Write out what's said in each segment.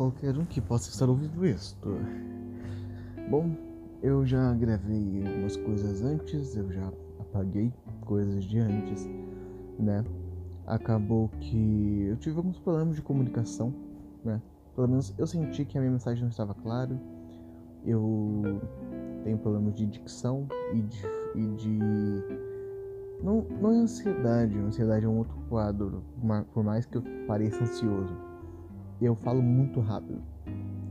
qualquer um que possa estar ouvindo isto. Bom, eu já gravei algumas coisas antes, eu já apaguei coisas de antes, né? Acabou que eu tive alguns problemas de comunicação, né? Pelo menos eu senti que a minha mensagem não estava clara. Eu tenho problemas de dicção e de, e de não, não é ansiedade, ansiedade é um outro quadro, por mais que eu pareça ansioso. Eu falo muito rápido.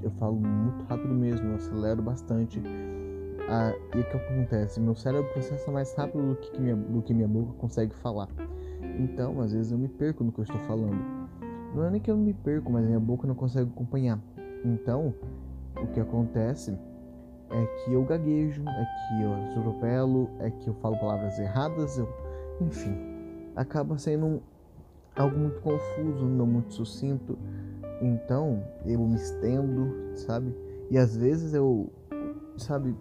Eu falo muito rápido mesmo, eu acelero bastante. Ah, e o que acontece? Meu cérebro processa mais rápido do que, minha, do que minha boca consegue falar. Então, às vezes eu me perco no que eu estou falando. Não é nem que eu me perco, mas minha boca não consegue acompanhar. Então, o que acontece é que eu gaguejo, é que eu atropelo, é que eu falo palavras erradas, eu... enfim, acaba sendo um... algo muito confuso, não muito sucinto. Então eu me estendo, sabe? E às vezes eu, sabe,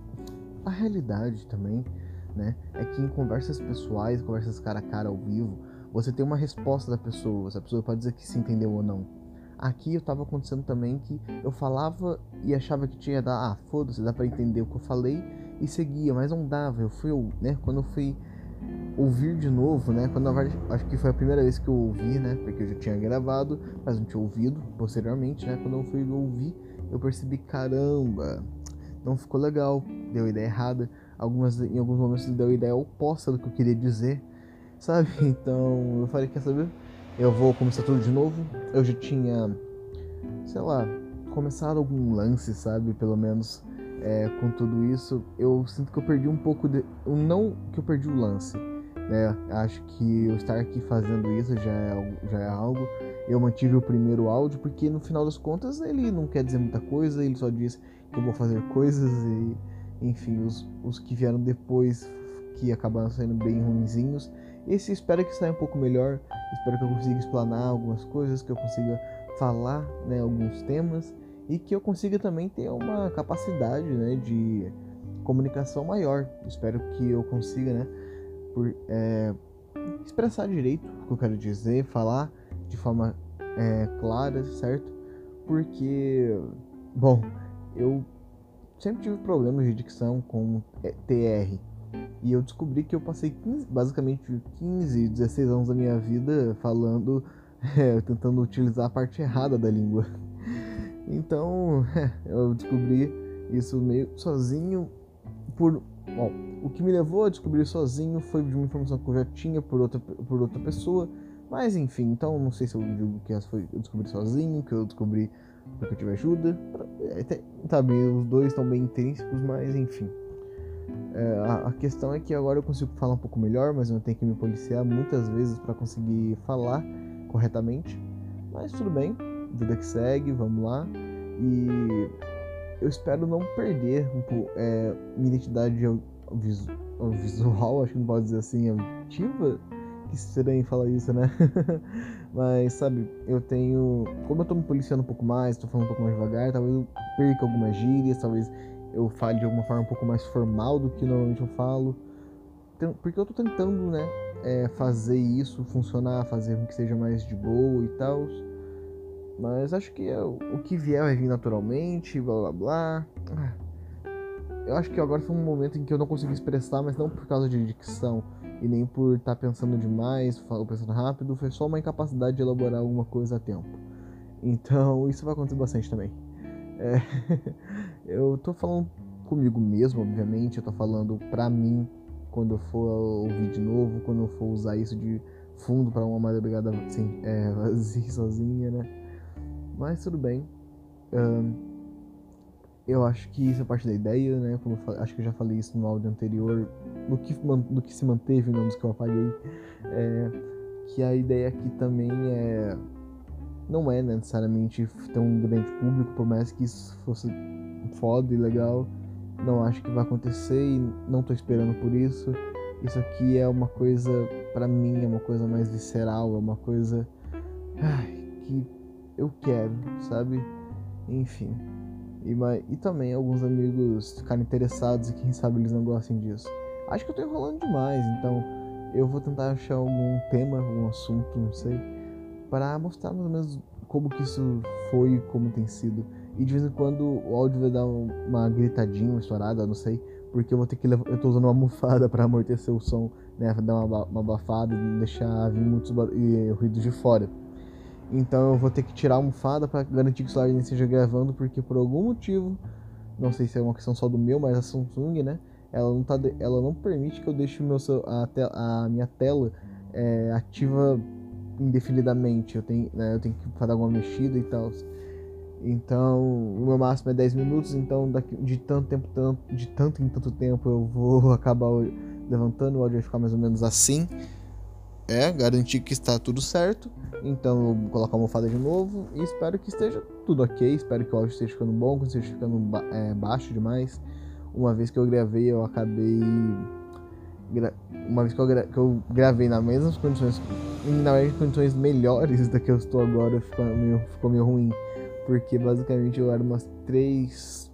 a realidade também, né? É que em conversas pessoais, conversas cara a cara ao vivo, você tem uma resposta da pessoa, a pessoa pode dizer que se entendeu ou não. Aqui eu tava acontecendo também que eu falava e achava que tinha dar, ah, foda-se, dá para entender o que eu falei e seguia, mas não dava. Eu fui, né, quando eu fui ouvir de novo, né, quando verdade acho que foi a primeira vez que eu ouvi, né, porque eu já tinha gravado, mas não tinha ouvido posteriormente, né, quando eu fui ouvir, eu percebi, caramba, não ficou legal, deu ideia errada. Algumas, em alguns momentos deu ideia oposta do que eu queria dizer, sabe? Então eu falei, quer saber? eu vou começar tudo de novo. Eu já tinha, sei lá, começado algum lance, sabe? Pelo menos é, com tudo isso. Eu sinto que eu perdi um pouco de. Não que eu perdi o lance, né? Acho que eu estar aqui fazendo isso já é, já é algo. Eu mantive o primeiro áudio porque no final das contas ele não quer dizer muita coisa, ele só diz que eu vou fazer coisas e, enfim, os, os que vieram depois que acabaram saindo bem ruinzinhos esse espero que saia um pouco melhor, espero que eu consiga explanar algumas coisas, que eu consiga falar né, alguns temas e que eu consiga também ter uma capacidade né, de comunicação maior. Espero que eu consiga né, por, é, expressar direito o que eu quero dizer, falar de forma é, clara, certo? Porque, bom, eu sempre tive problemas de dicção com é, TR, e eu descobri que eu passei 15, basicamente 15, 16 anos da minha vida falando, é, tentando utilizar a parte errada da língua. Então, eu descobri isso meio sozinho por. Bom, o que me levou a descobrir sozinho foi de uma informação que eu já tinha por outra, por outra pessoa. Mas enfim, então não sei se eu digo que foi eu descobri sozinho, que eu descobri porque eu tive ajuda. É, sabe, os dois estão bem intrínsecos, mas enfim. É, a, a, questão é que agora eu consigo falar um pouco melhor, mas eu tenho que me policiar muitas vezes para conseguir falar corretamente. Mas tudo bem, vida que segue, vamos lá. E eu espero não perder um pouco, é, minha identidade visual, acho que não pode dizer assim, auditiva. Que estranho falar isso, né? Mas, sabe, eu tenho. Como eu tô me policiando um pouco mais, tô falando um pouco mais devagar, talvez eu perca algumas gírias, talvez eu fale de alguma forma um pouco mais formal do que normalmente eu falo. Porque eu tô tentando, né, é, fazer isso funcionar, fazer com que seja mais de boa e tal. Mas acho que é, o que vier vai vir naturalmente, blá blá blá. Ah, eu acho que agora foi um momento em que eu não consegui expressar, mas não por causa de dicção e nem por estar tá pensando demais, pensando rápido, foi só uma incapacidade de elaborar alguma coisa a tempo. Então isso vai acontecer bastante também. É, eu tô falando comigo mesmo, obviamente, eu tô falando pra mim quando eu for ouvir de novo, quando eu for usar isso de fundo para uma madrugada assim, é, vazia sozinha, né? Mas tudo bem. Um, eu acho que isso é parte da ideia, né? Como falei, acho que eu já falei isso no áudio anterior, no que, no que se manteve, nos que eu apaguei. É, que a ideia aqui também é não é necessariamente ter um grande público, por mais que isso fosse foda e legal. Não acho que vai acontecer e não tô esperando por isso. Isso aqui é uma coisa, para mim, é uma coisa mais visceral, é uma coisa ai, que eu quero, sabe? Enfim. E, e também alguns amigos ficarem interessados e quem sabe eles não gostem disso. Acho que eu tô enrolando demais, então eu vou tentar achar algum tema, algum assunto, não sei para mostrar mais ou menos como que isso foi, como tem sido. E de vez em quando o áudio vai dar uma gritadinha, uma estourada, não sei, porque eu vou ter que levar, eu tô usando uma almofada para amortecer o som, né, dar uma, uma abafada não deixar vir muitos e, ruídos de fora. Então eu vou ter que tirar a almofada para garantir que o celular esteja gravando, porque por algum motivo, não sei se é uma questão só do meu, mas a Samsung, né, ela não, tá, ela não permite que eu deixe meu, a, a minha tela é, ativa indefinidamente. Eu tenho, né, eu tenho que fazer alguma mexida e tal. Então, o meu máximo é 10 minutos, então daqui, de tanto tempo, tanto, de tanto em tanto tempo eu vou acabar levantando, o áudio vai ficar mais ou menos assim. É, garantir que está tudo certo. Então eu vou colocar a almofada de novo e espero que esteja tudo ok. Espero que o áudio esteja ficando bom, que esteja ficando ba é, baixo demais. Uma vez que eu gravei, eu acabei. Uma vez que eu, gra... que eu gravei nas mesmas condições, na verdade, condições melhores da que eu estou agora, ficou meio, ficou meio ruim. Porque basicamente eu era umas três.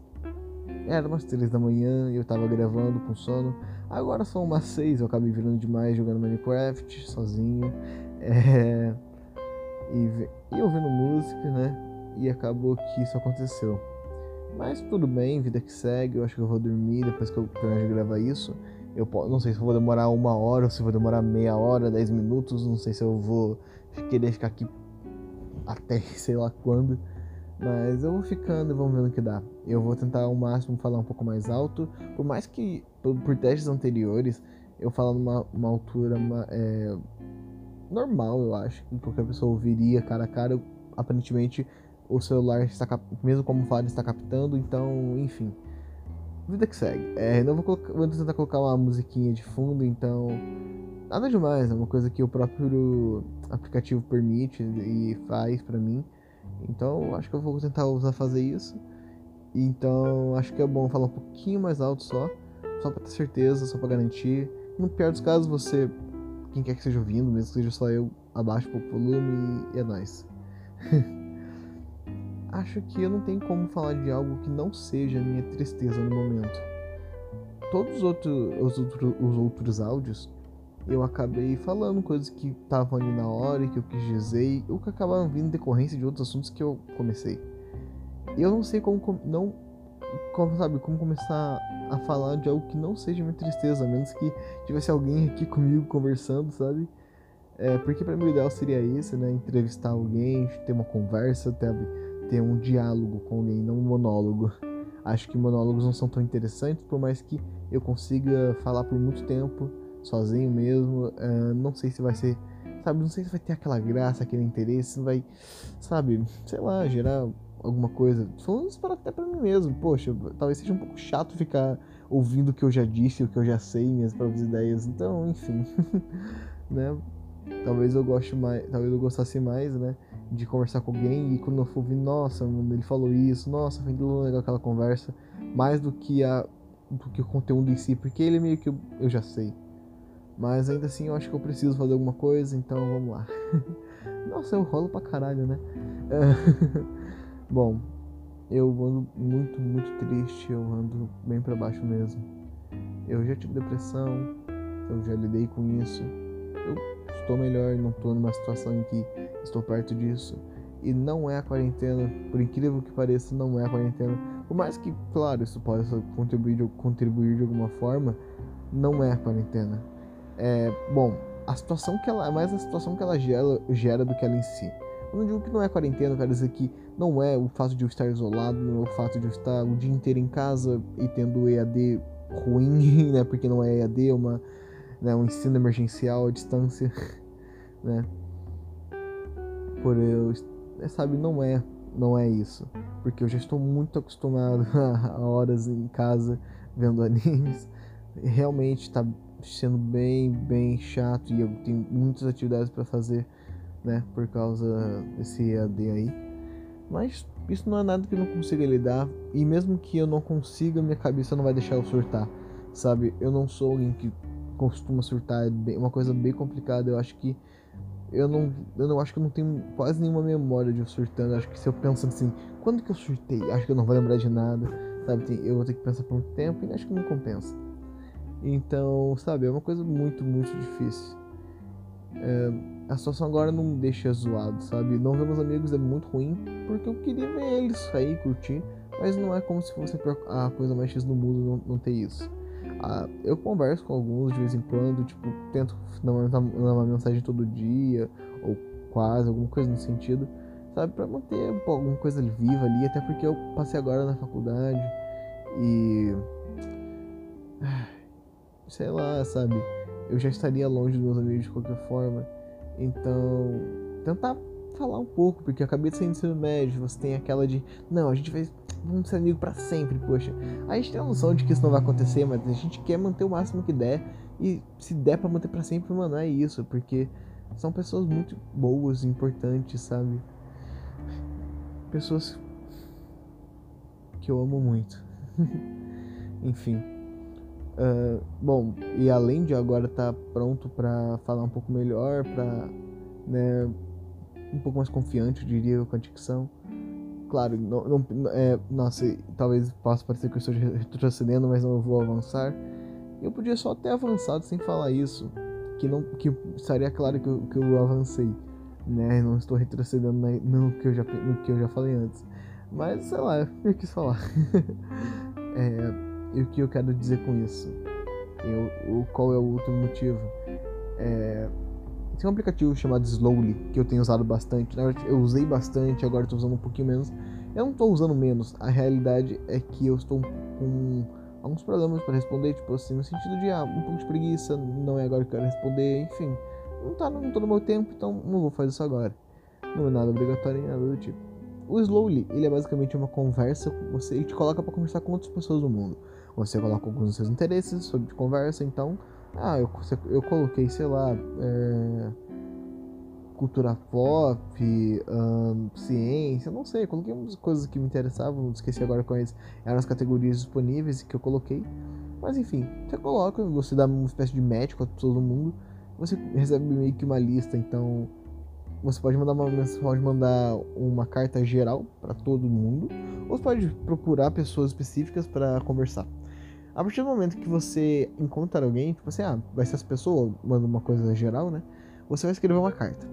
Era umas três da manhã e eu tava gravando com sono. Agora são umas seis, eu acabei virando demais jogando Minecraft sozinho. É... E, e ouvindo música, né? E acabou que isso aconteceu. Mas tudo bem, vida que segue. Eu acho que eu vou dormir depois que eu terminar de gravar isso. Eu não sei se eu vou demorar uma hora ou se vou demorar meia hora, dez minutos. Não sei se eu vou querer ficar aqui até sei lá quando. Mas eu vou ficando e vamos ver no que dá. Eu vou tentar ao máximo falar um pouco mais alto. Por mais que por, por testes anteriores eu falo numa uma altura uma, é, normal, eu acho. Que qualquer pessoa ouviria cara a cara. Eu, aparentemente o celular está mesmo como fala está captando, então, enfim. Vida que segue. É, não vou, colocar, vou tentar colocar uma musiquinha de fundo, então. Nada demais, é uma coisa que o próprio aplicativo permite e faz para mim. Então, acho que eu vou tentar usar fazer isso. Então, acho que é bom falar um pouquinho mais alto só, só para ter certeza, só para garantir. No pior dos casos, você, quem quer que esteja ouvindo, mesmo que seja só eu, abaixa o volume e é nóis. acho que eu não tenho como falar de algo que não seja minha tristeza no momento. Todos os outros, os os outros áudios eu acabei falando coisas que estavam ali na hora e que eu quis dizer, ou que acabaram vindo decorrência de outros assuntos que eu comecei. Eu não sei como não como sabe, como começar a falar de algo que não seja minha tristeza, a menos que tivesse alguém aqui comigo conversando, sabe? É, porque para mim o ideal seria esse, né? Entrevistar alguém, ter uma conversa, ter ter um diálogo com alguém, não um monólogo. Acho que monólogos não são tão interessantes, por mais que eu consiga falar por muito tempo, sozinho mesmo. Uh, não sei se vai ser, sabe, não sei se vai ter aquela graça, aquele interesse, vai, sabe, sei lá, gerar alguma coisa. Falando isso até pra mim mesmo. Poxa, talvez seja um pouco chato ficar ouvindo o que eu já disse, o que eu já sei, minhas próprias ideias. Então, enfim, né? Talvez eu goste mais, talvez eu gostasse mais, né? de conversar com alguém e quando eu for ouvir, nossa, ele falou isso, nossa, foi legal aquela conversa, mais do que a do que o conteúdo em si, porque ele meio que eu, eu já sei. Mas ainda assim eu acho que eu preciso fazer alguma coisa, então vamos lá. nossa, eu rolo pra caralho, né? Bom, eu ando muito, muito triste, eu ando bem para baixo mesmo. Eu já tive depressão, eu já lidei com isso. Eu estou melhor, não estou numa situação em que estou perto disso. E não é a quarentena, por incrível que pareça, não é a quarentena. Por mais que, claro, isso possa contribuir, contribuir de alguma forma, não é a quarentena. É, bom, a situação que ela é mais a situação que ela gera, gera do que ela em si. Eu não digo que não é quarentena, eu quero dizer que não é o fato de eu estar isolado, não é o fato de eu estar o dia inteiro em casa e tendo EAD ruim, né? Porque não é EAD, é uma, né, um ensino emergencial à distância, né? por eu, é, sabe, não é, não é isso, porque eu já estou muito acostumado a horas em casa vendo animes. Realmente está sendo bem, bem chato e eu tenho muitas atividades para fazer, né, por causa desse EAD aí. Mas isso não é nada que eu não consiga lidar e mesmo que eu não consiga, minha cabeça não vai deixar eu surtar, sabe? Eu não sou alguém que costuma surtar, é bem, uma coisa bem complicada. Eu acho que eu não, eu não acho que eu não tenho quase nenhuma memória de eu surtando. Acho que se eu pensando assim, quando que eu surtei? Acho que eu não vou lembrar de nada, sabe? eu vou ter que pensar por um tempo e acho que não compensa. Então, sabe, é uma coisa muito, muito difícil. é, a situação agora não deixa zoado, sabe? Não ver meus amigos é muito ruim, porque eu queria ver eles sair, curtir, mas não é como se fosse a coisa mais X do mundo não, não ter isso. Ah, eu converso com alguns de vez em quando, tipo, tento mandar uma mensagem todo dia, ou quase, alguma coisa no sentido, sabe? Pra manter pô, alguma coisa viva ali, até porque eu passei agora na faculdade e. Sei lá, sabe? Eu já estaria longe dos meus amigos de qualquer forma. Então, tentar falar um pouco, porque eu acabei de sair do ensino médio, você tem aquela de, não, a gente vai vamos ser amigos para sempre, poxa. A gente tem a noção de que isso não vai acontecer, mas a gente quer manter o máximo que der. E se der para manter para sempre, mano, é isso, porque são pessoas muito boas, importantes, sabe? Pessoas que eu amo muito. Enfim. Uh, bom, e além de agora estar tá pronto para falar um pouco melhor, para né, um pouco mais confiante, eu diria, com a dicção claro, não, não é, nossa, talvez possa parecer que eu estou retrocedendo, mas não vou avançar. Eu podia só ter avançado sem falar isso, que não que estaria claro que eu, que eu avancei, né? Não estou retrocedendo no que eu já no que eu já falei antes. Mas sei lá, eu quis falar. é, e o que eu quero dizer com isso? Eu, o, qual é o outro motivo? É, tem um aplicativo chamado Slowly que eu tenho usado bastante. Na verdade, eu usei bastante, agora estou usando um pouquinho menos. Eu não estou usando menos, a realidade é que eu estou com alguns problemas para responder, tipo assim, no sentido de ah, um pouco de preguiça, não é agora que eu quero responder, enfim. Não tá no, todo o meu tempo, então não vou fazer isso agora. Não é nada obrigatório nem nada do tipo. O Slowly, ele é basicamente uma conversa com você e te coloca para conversar com outras pessoas do mundo. Você coloca alguns dos seus interesses sobre conversa, então ah, eu, eu coloquei, sei lá, é, cultura pop, ciência, não sei, coloquei umas coisas que me interessavam, esqueci agora quais eram as categorias disponíveis que eu coloquei. Mas enfim, você coloca, você dá uma espécie de match com as pessoas do mundo, você recebe meio que uma lista, então você pode mandar uma pode mandar uma carta geral para todo mundo, ou você pode procurar pessoas específicas para conversar. A partir do momento que você encontra alguém, tipo assim, ah, vai ser essa pessoa, manda uma coisa geral, né? Você vai escrever uma carta.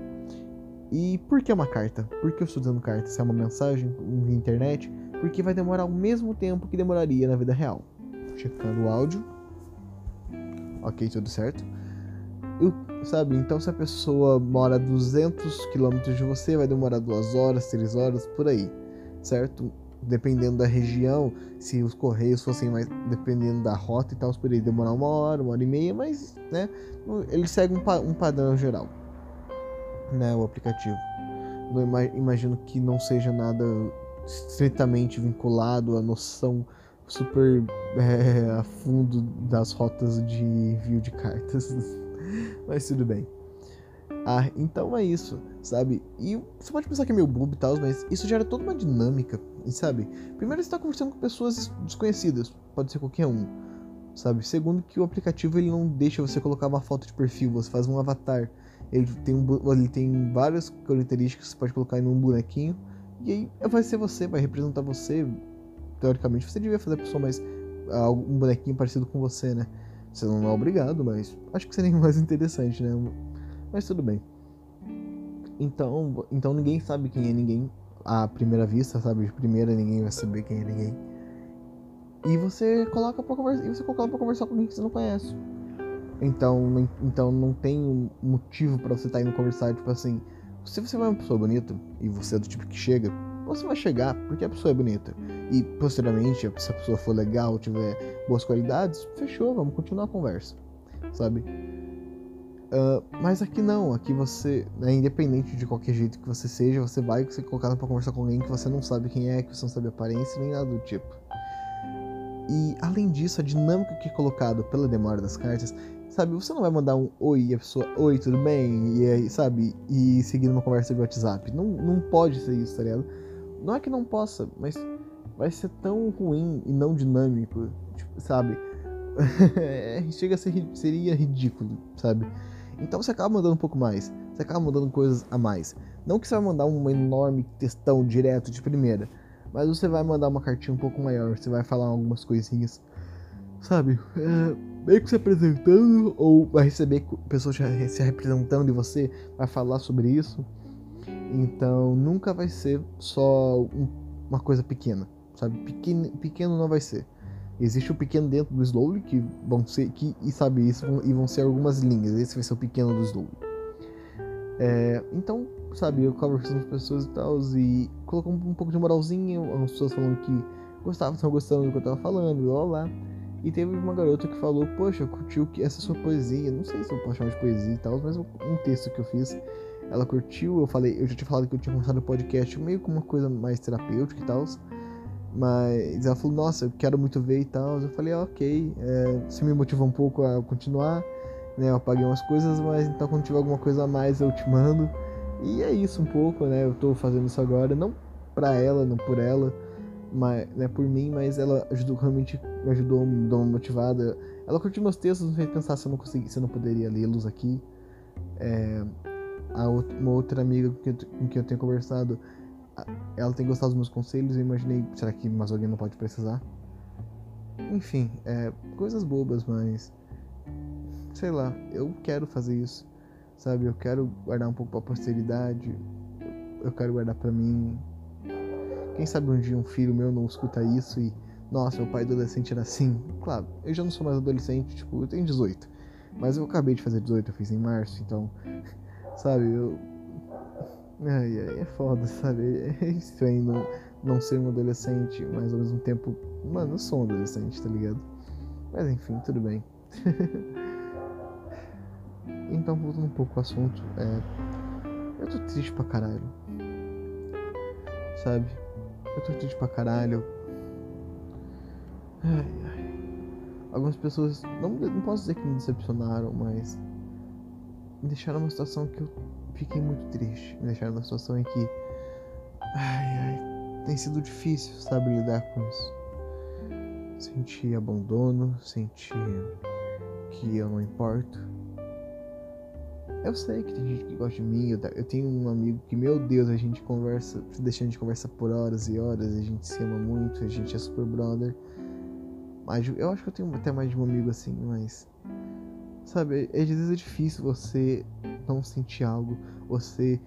E por que uma carta? Por que eu estou dizendo carta? Se é uma mensagem via internet? Porque vai demorar o mesmo tempo que demoraria na vida real. Checando o áudio. Ok, tudo certo. Eu, sabe, então se a pessoa mora a 200 km de você, vai demorar 2 horas, 3 horas, por aí, certo? Dependendo da região, se os correios fossem mais dependendo da rota e tal, poderia demorar uma hora, uma hora e meia, mas né, ele segue um, um padrão geral, né, o aplicativo. Não imagino que não seja nada estritamente vinculado à noção super é, a fundo das rotas de envio de cartas, mas tudo bem. Ah, então é isso, sabe? E você pode pensar que é meio bobo e tal, mas isso gera toda uma dinâmica, sabe? Primeiro, você está conversando com pessoas desconhecidas, pode ser qualquer um, sabe? Segundo, que o aplicativo ele não deixa você colocar uma foto de perfil, você faz um avatar. Ele tem, um, ele tem várias características que você pode colocar em um bonequinho, e aí vai ser você, vai representar você. Teoricamente, você devia fazer a pessoa mais. um bonequinho parecido com você, né? Você não é obrigado, mas acho que seria mais interessante, né? Mas tudo bem. Então, então ninguém sabe quem é ninguém à primeira vista, sabe? De primeira ninguém vai saber quem é ninguém. E você coloca para conversar, e você coloca para conversar com alguém que você não conhece. Então, então não tem motivo para você estar tá indo conversar, tipo assim, se você vai uma pessoa bonita e você é do tipo que chega, você vai chegar porque a pessoa é bonita. E posteriormente, se a pessoa for legal, tiver boas qualidades, fechou, vamos continuar a conversa, sabe? Uh, mas aqui não, aqui você, né, independente de qualquer jeito que você seja, você vai ser colocado para conversar com alguém que você não sabe quem é, que você não sabe a aparência, nem nada do tipo. E além disso, a dinâmica que é colocado pela demora das cartas, sabe, você não vai mandar um oi e a pessoa, oi, tudo bem? E aí, sabe, e seguir uma conversa de WhatsApp. Não, não pode ser isso, tá ligado? Não é que não possa, mas vai ser tão ruim e não dinâmico, tipo, sabe? Chega a ser, seria ridículo, sabe? Então você acaba mandando um pouco mais. Você acaba mandando coisas a mais. Não que você vai mandar um enorme textão direto de primeira. Mas você vai mandar uma cartinha um pouco maior. Você vai falar algumas coisinhas. Sabe? É... meio que se apresentando, ou vai receber pessoas se representando de você, vai falar sobre isso. Então nunca vai ser só um, uma coisa pequena, sabe? Pequeno, pequeno não vai ser. Existe o pequeno dentro do Slowly que vão ser que e sabe isso e vão ser algumas linhas. Esse vai ser o pequeno do Slowly. É, então, sabe, eu conversando com as pessoas e tal e colocou um, um pouco de moralzinha, algumas pessoas falando que gostavam, estavam gostando do que eu tava falando, blá blá. E teve uma garota que falou, poxa, curtiu essa sua poesia, não sei se eu posso chamar de poesia e tal, mas um texto que eu fiz ela curtiu, eu falei, eu já tinha falado que eu tinha começado o podcast meio com uma coisa mais terapêutica e tal. Mas ela falou, nossa, eu quero muito ver e tal. Eu falei, ah, ok, é, você me motivou um pouco a continuar, né? Eu apaguei umas coisas, mas então quando tiver alguma coisa a mais eu te mando. E é isso um pouco, né? Eu tô fazendo isso agora, não pra ela, não por ela, mas, né, por mim, mas ela ajudou, realmente me ajudou, me deu uma motivada. Ela curtiu meus textos, me fez pensar se eu não consegui, se eu não poderia lê-los aqui. É, a outra, uma outra amiga com quem, com quem eu tenho conversado, ela tem gostado dos meus conselhos e imaginei, será que mais alguém não pode precisar? Enfim, é, coisas bobas, mas sei lá, eu quero fazer isso, sabe? Eu quero guardar um pouco pra posteridade, eu quero guardar pra mim. Quem sabe um dia um filho meu não escuta isso e, nossa, meu pai adolescente era assim. Claro, eu já não sou mais adolescente, tipo, eu tenho 18. Mas eu acabei de fazer 18, eu fiz em março, então Sabe, eu. Ai, ai, é foda, sabe? É estranho não, não ser um adolescente, mas ao mesmo tempo. Mano, eu sou um adolescente, tá ligado? Mas enfim, tudo bem. então, voltando um pouco ao assunto, é. Eu tô triste pra caralho. Sabe? Eu tô triste pra caralho. Ai, ai. Algumas pessoas. Não, não posso dizer que me decepcionaram, mas me deixaram numa situação que eu fiquei muito triste. Me deixaram numa situação em que. Ai, ai. Tem sido difícil, sabe, lidar com isso. Senti abandono, senti que eu não importo. Eu sei que tem gente que gosta de mim. Eu, eu tenho um amigo que, meu Deus, a gente conversa, deixando de conversar por horas e horas. A gente se ama muito, a gente é super brother. Mas eu acho que eu tenho até mais de um amigo assim, mas Sabe, às vezes é difícil você não sentir algo, você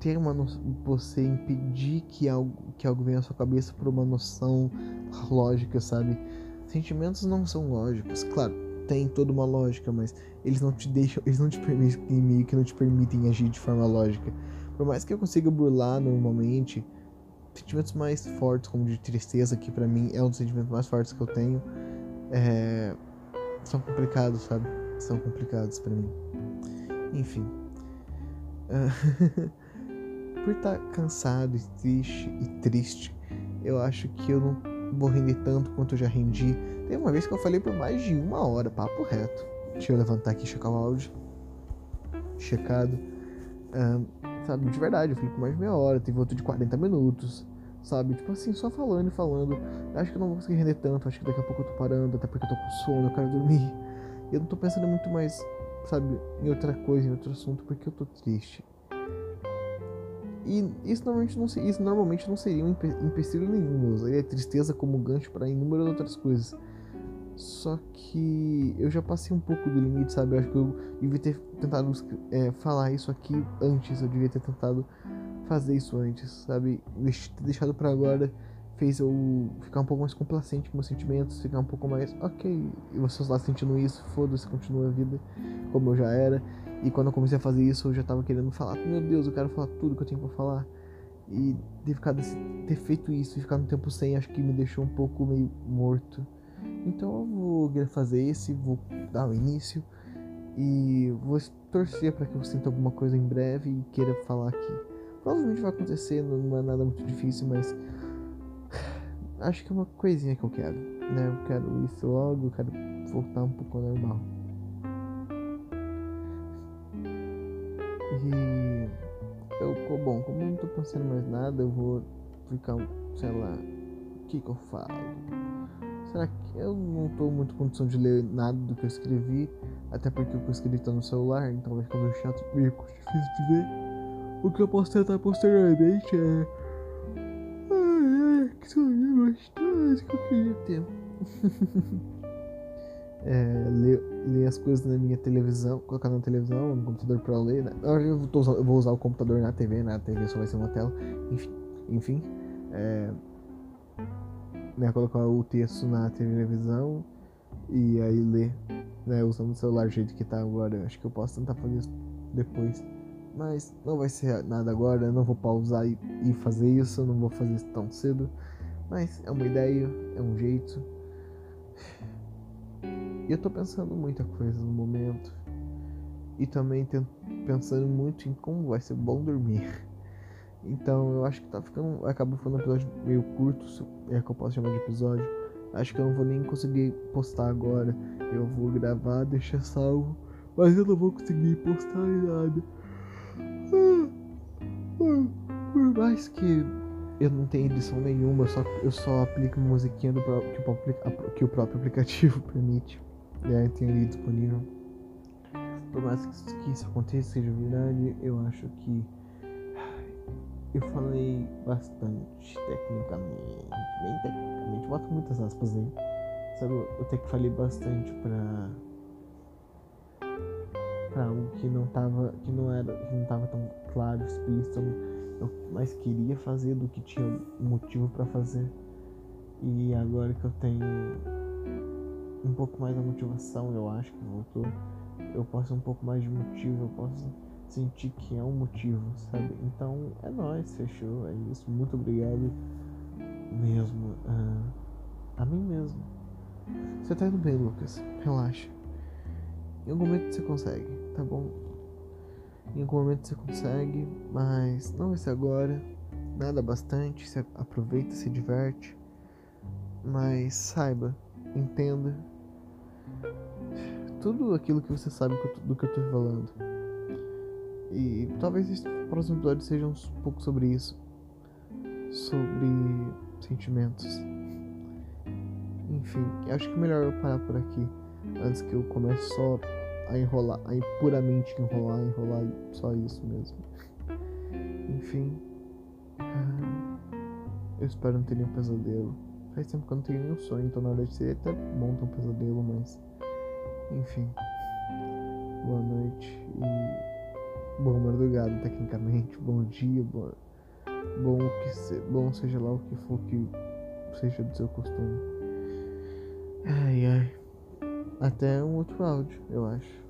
ter uma noção, você impedir que algo, que algo venha à sua cabeça por uma noção lógica, sabe? Sentimentos não são lógicos, claro, tem toda uma lógica, mas eles não te deixam, eles não te permitem meio que não te permitem agir de forma lógica. Por mais que eu consiga burlar normalmente, sentimentos mais fortes, como de tristeza, que para mim é um dos sentimentos mais fortes que eu tenho, é, são complicados, sabe? são complicados para mim. Enfim. Uh, por estar tá cansado e triste e triste, eu acho que eu não vou render tanto quanto eu já rendi. Teve uma vez que eu falei por mais de uma hora, papo reto. Deixa eu levantar aqui e checar o áudio. Checado. Uh, sabe, de verdade, eu falei por mais de meia hora. Teve outro de 40 minutos. Sabe, tipo assim, só falando e falando. Acho que eu não vou conseguir render tanto. Acho que daqui a pouco eu tô parando, até porque eu tô com sono, eu quero dormir. Eu não tô pensando muito mais, sabe, em outra coisa, em outro assunto, porque eu tô triste. E isso normalmente não, isso normalmente não seria um empecilho nenhum. Eu usaria tristeza como gancho para inúmeras outras coisas. Só que eu já passei um pouco do limite, sabe? Eu acho que eu devia ter tentado é, falar isso aqui antes. Eu devia ter tentado fazer isso antes, sabe? Ter deixado para agora fez eu ficar um pouco mais complacente com meus sentimentos, ficar um pouco mais, ok, e vocês lá sentindo isso, foda-se, continua a vida como eu já era. E quando eu comecei a fazer isso, eu já tava querendo falar, meu Deus, eu quero falar tudo que eu tenho pra falar. E ter, ficado, ter feito isso e ficar no tempo sem, acho que me deixou um pouco meio morto. Então eu vou fazer esse, vou dar o início e vou torcer para que eu sinta alguma coisa em breve e queira falar aqui. Provavelmente vai acontecer, não é nada muito difícil, mas acho que é uma coisinha que eu quero, né? Eu quero isso logo, eu quero voltar um pouco ao normal. E eu, bom, como eu não tô pensando mais nada, eu vou ficar, sei lá, o que que eu falo? Será que eu não tô muito com condição de ler nada do que eu escrevi? Até porque o que eu escrevi tá no celular, então vai ficar meio chato, meio difícil de ver. O que eu posso tentar posteriormente é que sonho gostoso que eu queria ter. é, ler, ler as coisas na minha televisão, colocar na televisão, no computador pra ler. Né? Eu, vou usar, eu vou usar o computador na TV, né? A TV só vai ser uma tela. Enfim, enfim é, né, colocar o texto na televisão e aí ler, né, usando o celular do jeito que tá agora. Acho que eu posso tentar fazer isso depois. Mas não vai ser nada agora, eu não vou pausar e, e fazer isso, eu não vou fazer isso tão cedo. Mas é uma ideia, é um jeito. E eu tô pensando muita coisa no momento. E também pensando muito em como vai ser bom dormir. Então eu acho que tá ficando. Acaba ficando um episódio meio curto, é que eu posso chamar de episódio. Acho que eu não vou nem conseguir postar agora. Eu vou gravar, deixar salvo. Mas eu não vou conseguir postar nada. Por mais que eu não tenha edição nenhuma, eu só, eu só aplico musiquinha do que, o, que o próprio aplicativo permite. E aí tem ali disponível. Por mais que isso aconteça, seja verdade, eu acho que eu falei bastante tecnicamente, bem tecnicamente, boto muitas aspas aí. Sabe, eu até que falei bastante pra para algo que não tava que não era que não tava tão claro explícito eu mais queria fazer do que tinha motivo para fazer. E agora que eu tenho um pouco mais da motivação eu acho que voltou eu posso um pouco mais de motivo eu posso sentir que é um motivo sabe? Então é nóis fechou é isso. Muito obrigado mesmo uh, a mim mesmo. Você tá indo bem Lucas? Relaxa. Em algum momento você consegue tá bom? Em algum momento você consegue, mas não vai ser agora. Nada bastante, você aproveita, se diverte. Mas saiba, entenda tudo aquilo que você sabe do que eu tô falando. E talvez esse próximo episódio seja um pouco sobre isso. Sobre sentimentos. Enfim, acho que é melhor eu parar por aqui antes que eu comece só a enrolar, a puramente enrolar, enrolar só isso mesmo. Enfim. Ah, eu espero não ter nenhum pesadelo. Faz tempo que eu não tenho nenhum sonho, então na verdade seria até bom ter um pesadelo, mas. Enfim. Boa noite e. Boa madrugada, tecnicamente. Bom dia, boa... bom, que se... bom seja lá o que for que seja do seu costume. Ai ai. Até um outro áudio, eu acho.